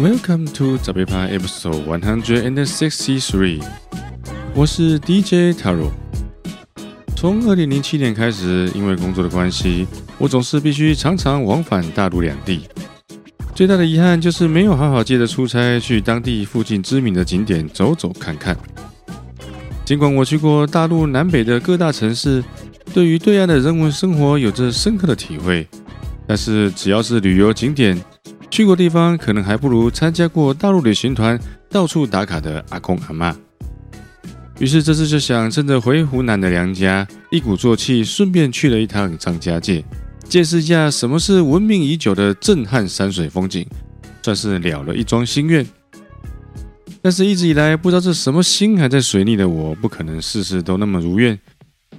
Welcome to 早杯趴 Episode One Hundred and Sixty-Three。我是 DJ Taro。从二零零七年开始，因为工作的关系，我总是必须常常往返大陆两地。最大的遗憾就是没有好好借着出差去当地附近知名的景点走走看看。尽管我去过大陆南北的各大城市，对于对岸的人文生活有着深刻的体会，但是只要是旅游景点，去过地方可能还不如参加过大陆旅行团到处打卡的阿公阿嬷。于是这次就想趁着回湖南的娘家，一鼓作气，顺便去了一趟张家界，见识一下什么是闻名已久的震撼山水风景，算是了了一桩心愿。但是一直以来不知道这什么心还在水逆的我，不可能事事都那么如愿。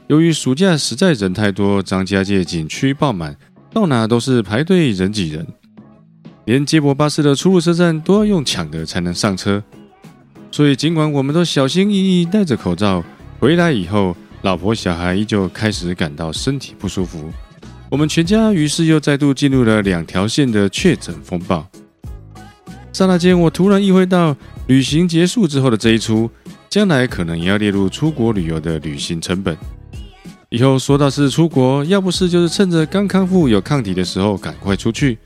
由于暑假实在人太多，张家界景区爆满，到哪都是排队人挤人。连接驳巴士的出入车站都要用抢的才能上车，所以尽管我们都小心翼翼戴着口罩，回来以后，老婆小孩依旧开始感到身体不舒服。我们全家于是又再度进入了两条线的确诊风暴。刹那间，我突然意会到，旅行结束之后的这一出，将来可能也要列入出国旅游的旅行成本。以后说到是出国，要不是就是趁着刚康复有抗体的时候赶快出去。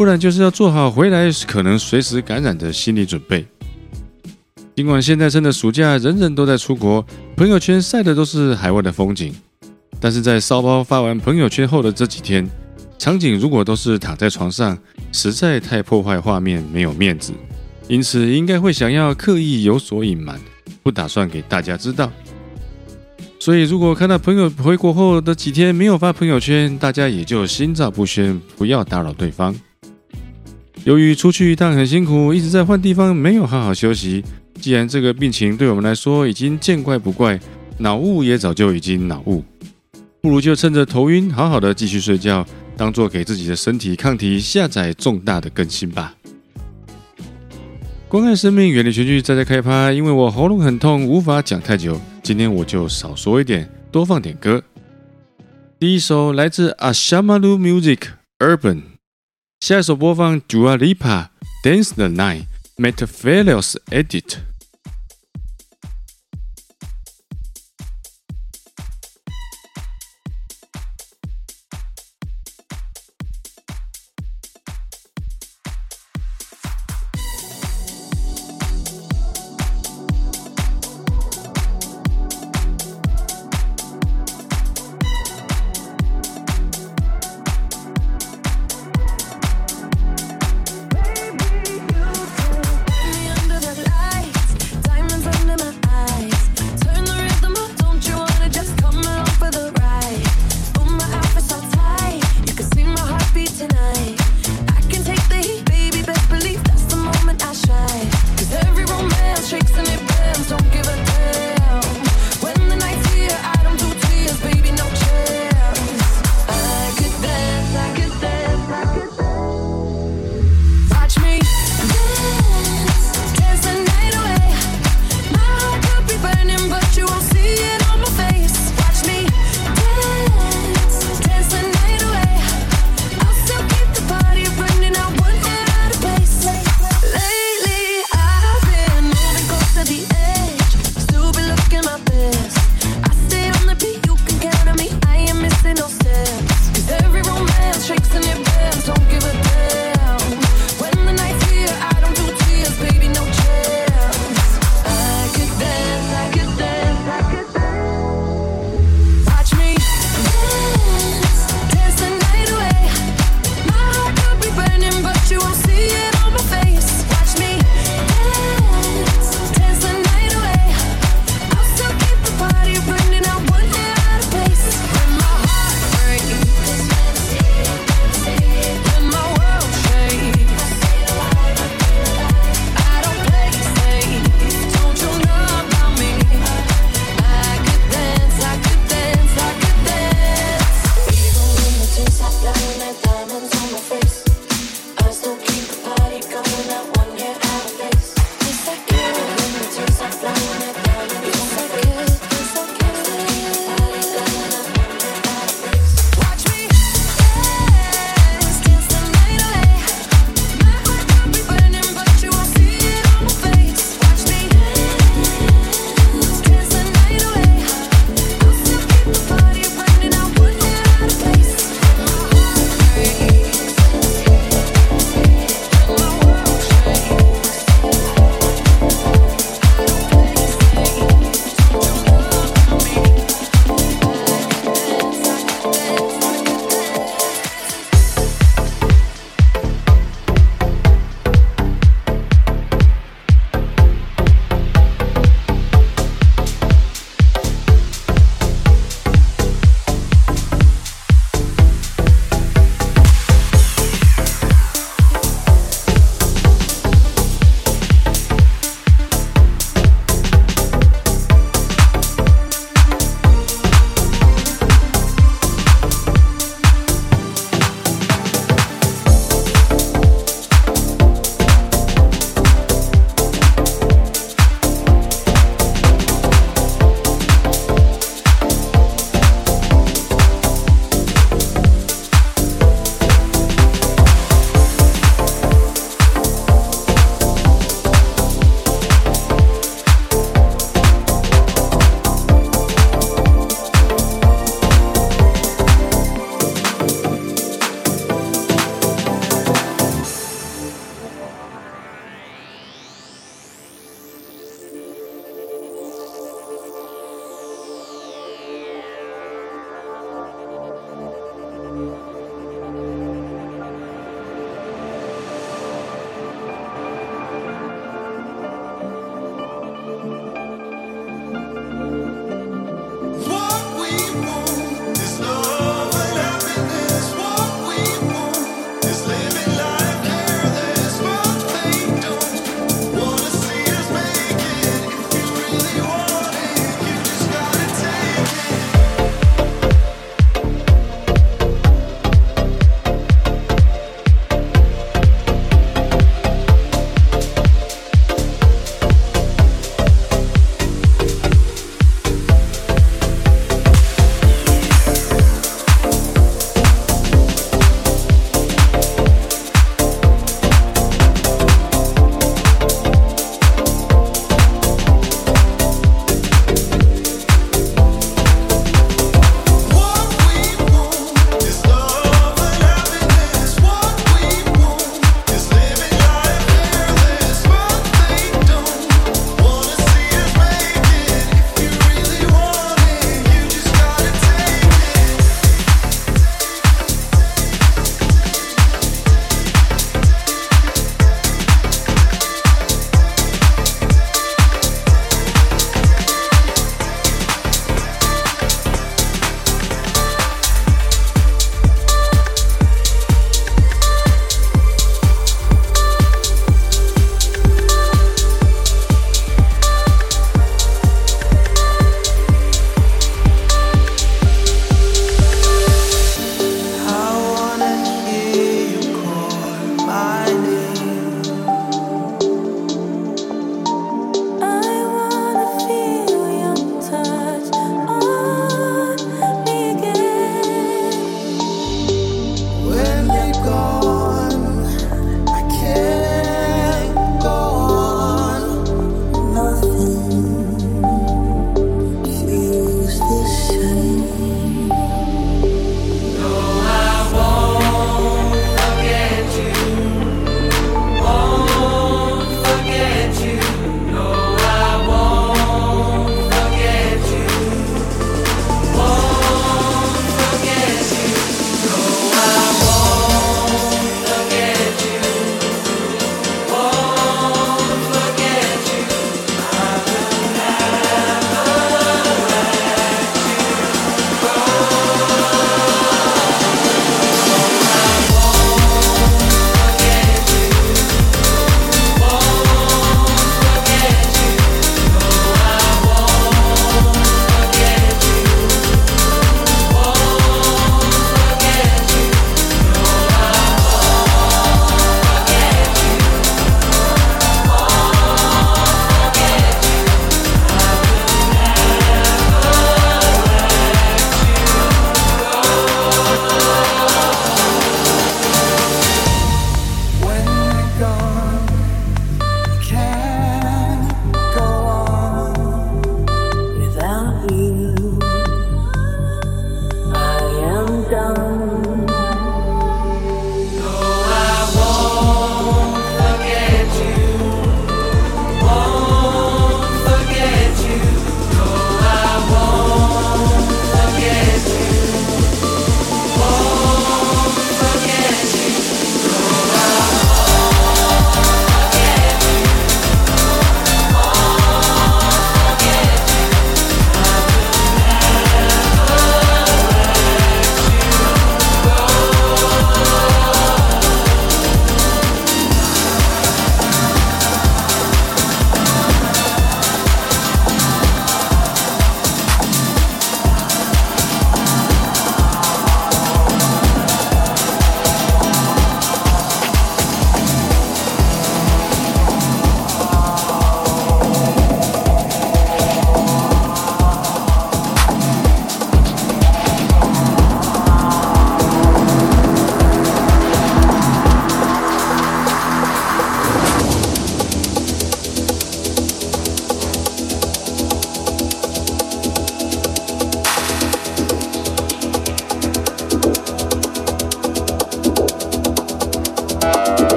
不然就是要做好回来可能随时感染的心理准备。尽管现在趁着暑假，人人都在出国，朋友圈晒的都是海外的风景，但是在骚包发完朋友圈后的这几天，场景如果都是躺在床上，实在太破坏画面，没有面子。因此，应该会想要刻意有所隐瞒，不打算给大家知道。所以，如果看到朋友回国后的几天没有发朋友圈，大家也就心照不宣，不要打扰对方。由于出去一趟很辛苦，一直在换地方，没有好好休息。既然这个病情对我们来说已经见怪不怪，脑雾也早就已经脑雾，不如就趁着头晕，好好的继续睡觉，当做给自己的身体抗体下载重大的更新吧。关爱生命，远离群聚，再再开趴。因为我喉咙很痛，无法讲太久，今天我就少说一点，多放点歌。第一首来自 Ashamalu Music Urban。下一首播放 Dua Lipa Dance the Night Metaphilos Edit。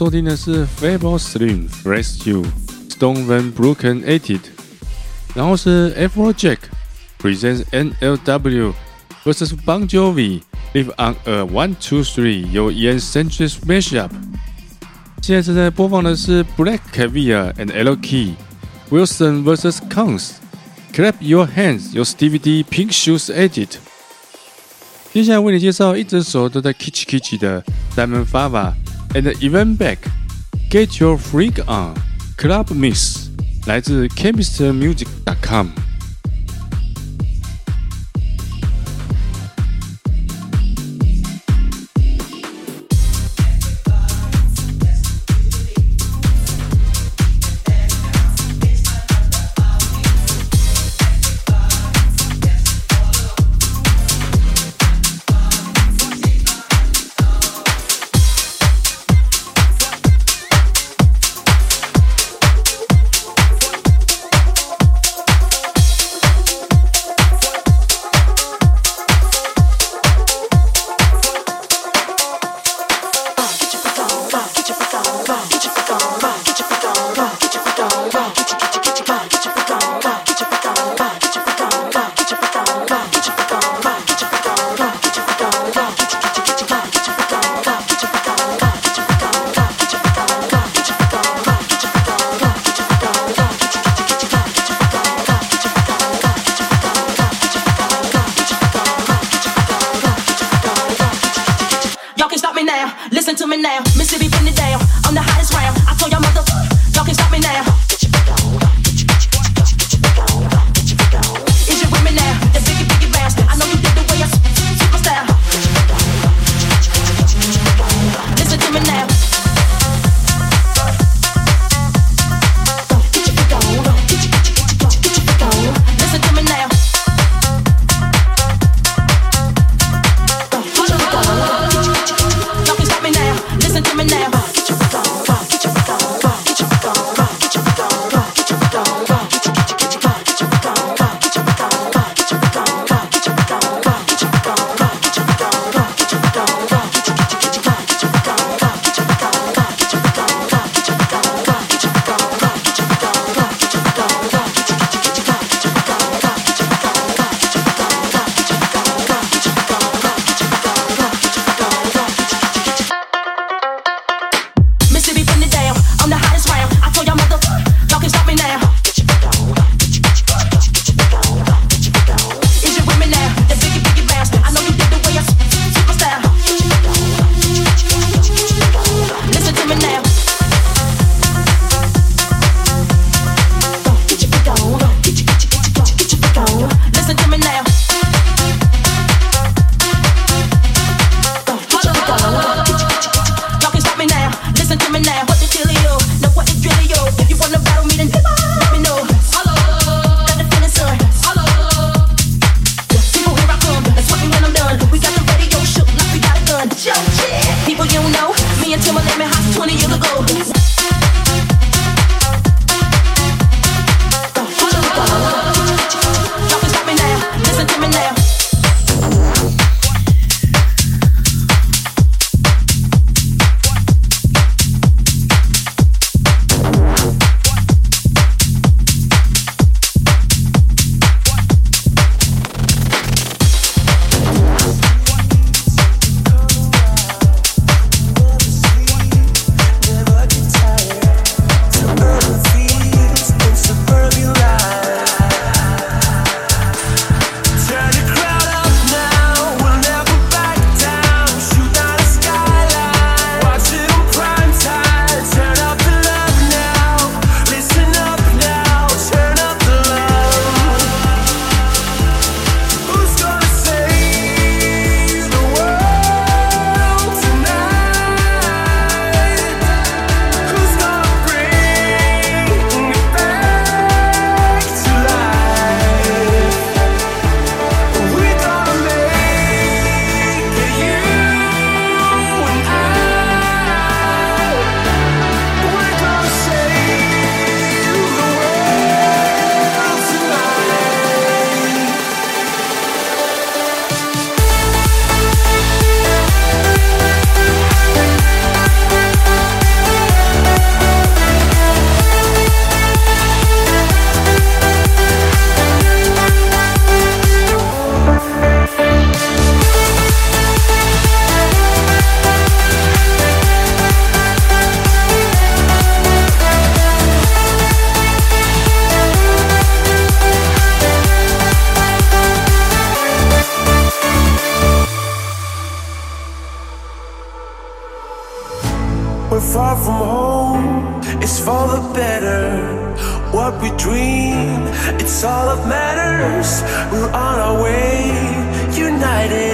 收听的是 Fable Slim Rescue Stone Van Broken Edit，然后是 Afrojack presents NLW vs Bon Jovi Live on a One Two Three 由 Ian Sanchez mashup。现在正在播放的是 Black Caviar and L Key Wilson vs Cons Clap Your Hands 由 Stevie D Pink Shoes Edit。接下来为你介绍一整首都在 kitsch kitsch 的 Diamond Fava。and Even Back。Get Your Freak On Club Mix，来自 chemistmusic.com。We're on our way, united.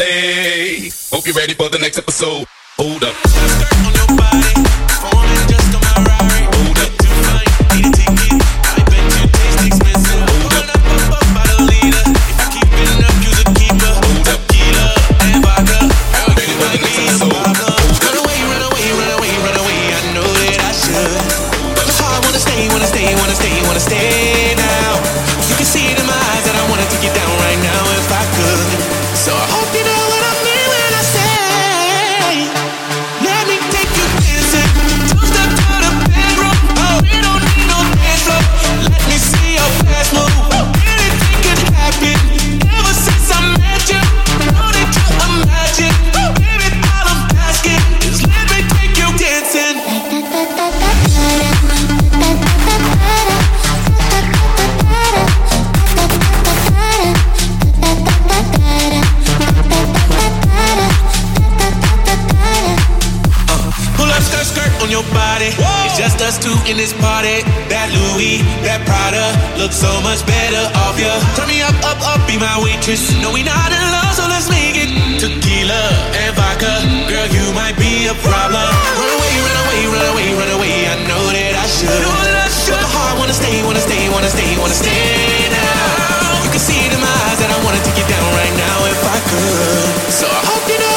play. Hope you're ready for the next episode. Hold up. No, we not in love, so let's make it tequila and vodka. Girl, you might be a problem. Run away, run away, run away, run away. I know that I should. Know that I should. But my heart wanna stay, wanna stay, wanna stay, wanna stay now. You can see it in my eyes that I wanna take get down right now if I could. So I hope you know.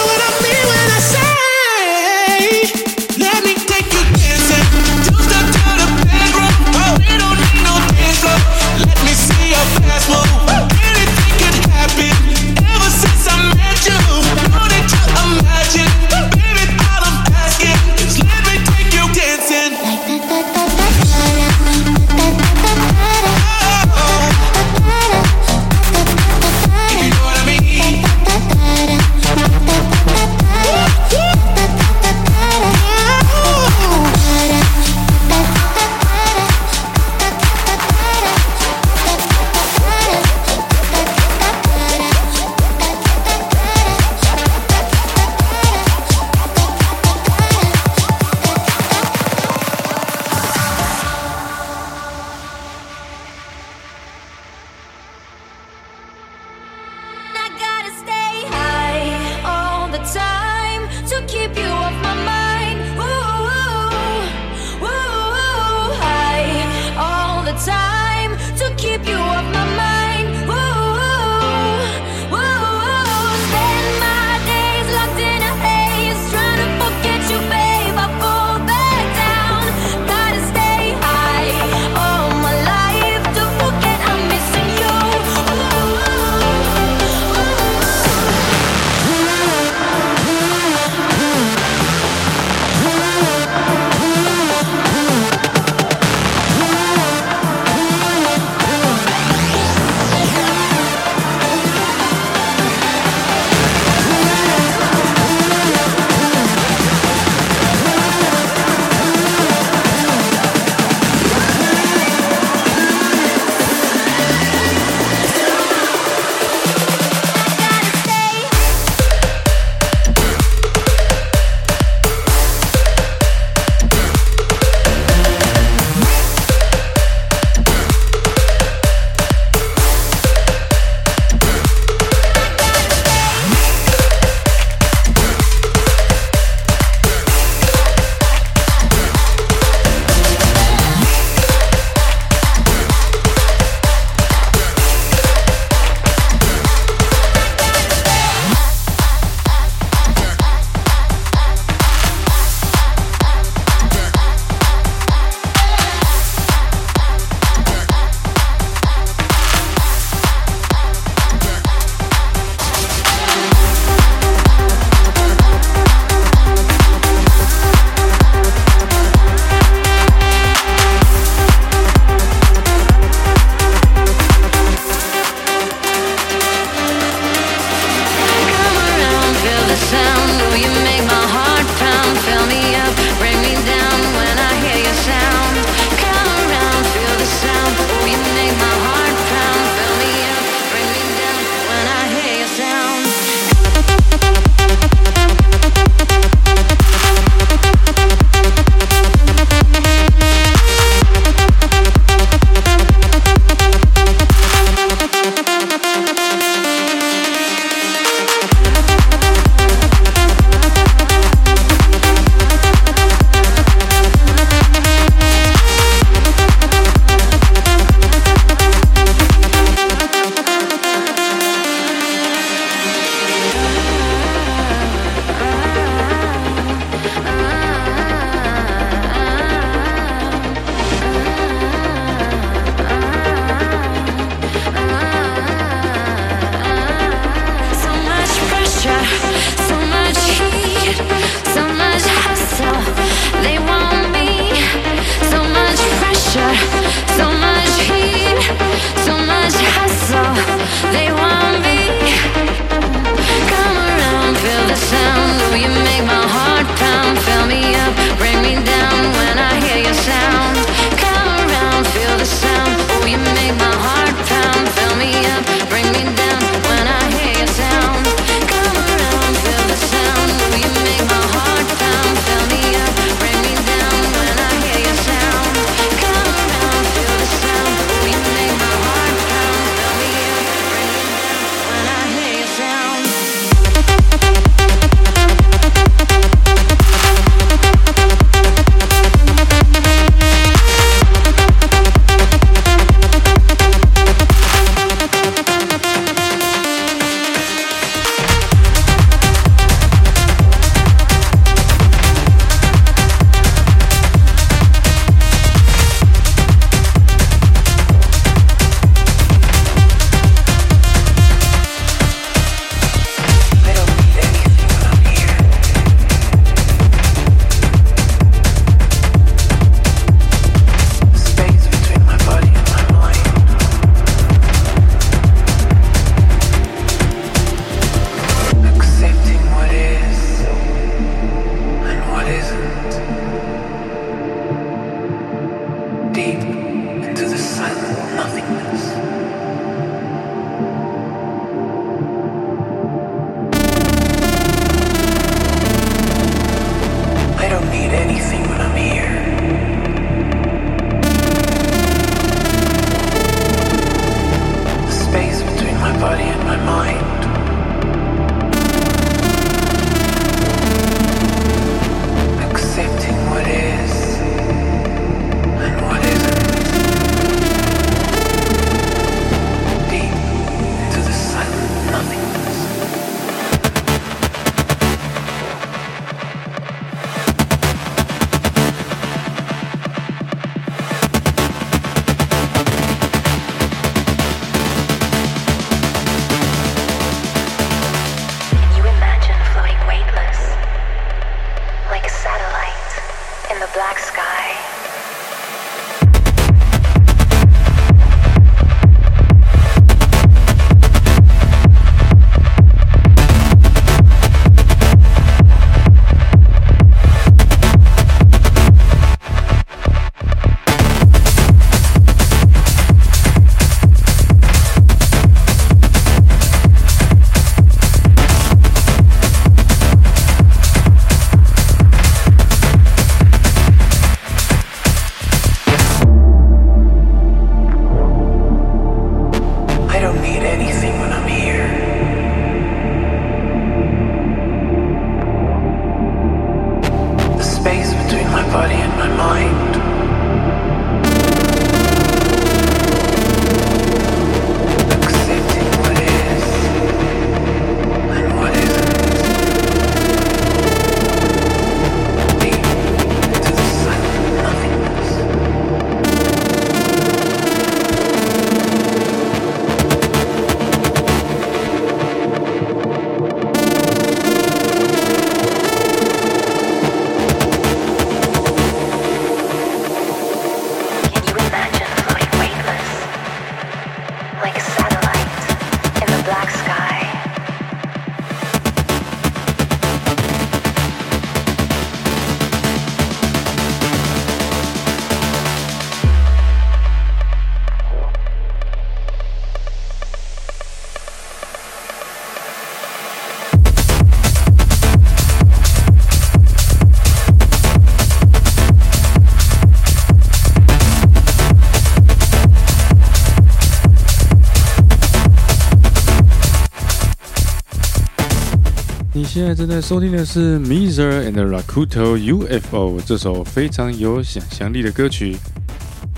正在收听的是 Mizer and Rakuto UFO 这首非常有想象力的歌曲。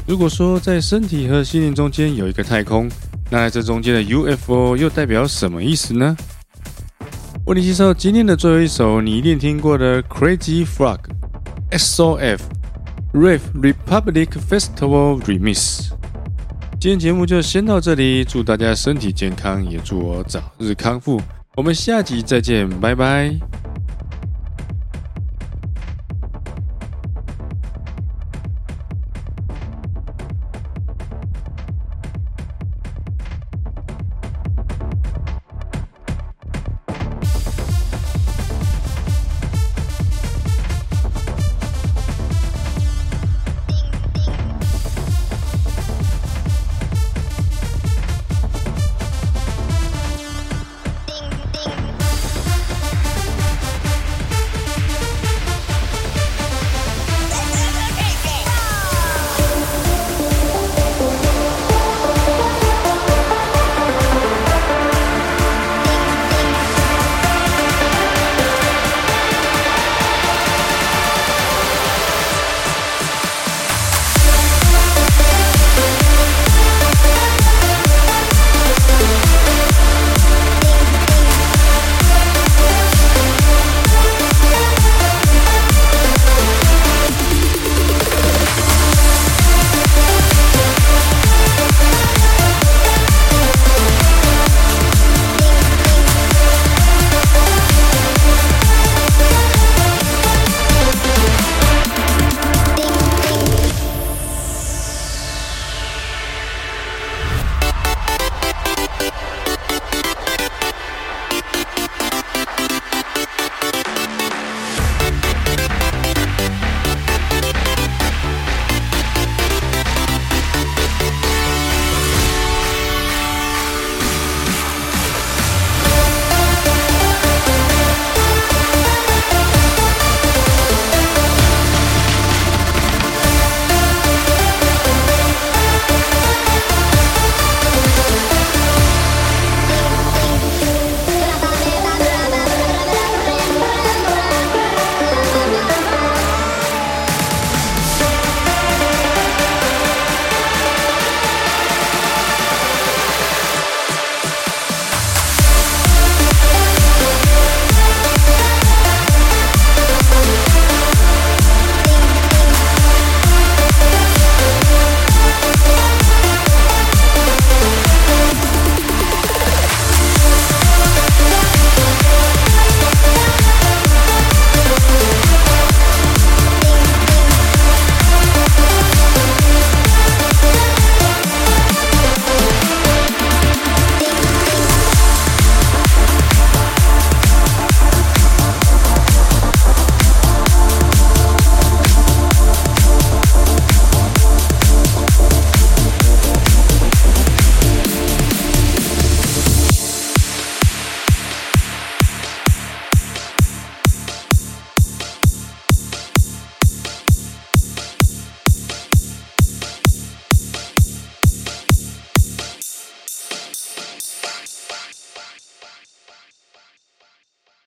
如果说在身体和心灵中间有一个太空，那在这中间的 UFO 又代表什么意思呢？为你介绍今天的最后一首你一定听过的 Crazy Frog S.O.F. Rave Republic Festival Remix。今天节目就先到这里，祝大家身体健康，也祝我早日康复。我们下集再见，拜拜。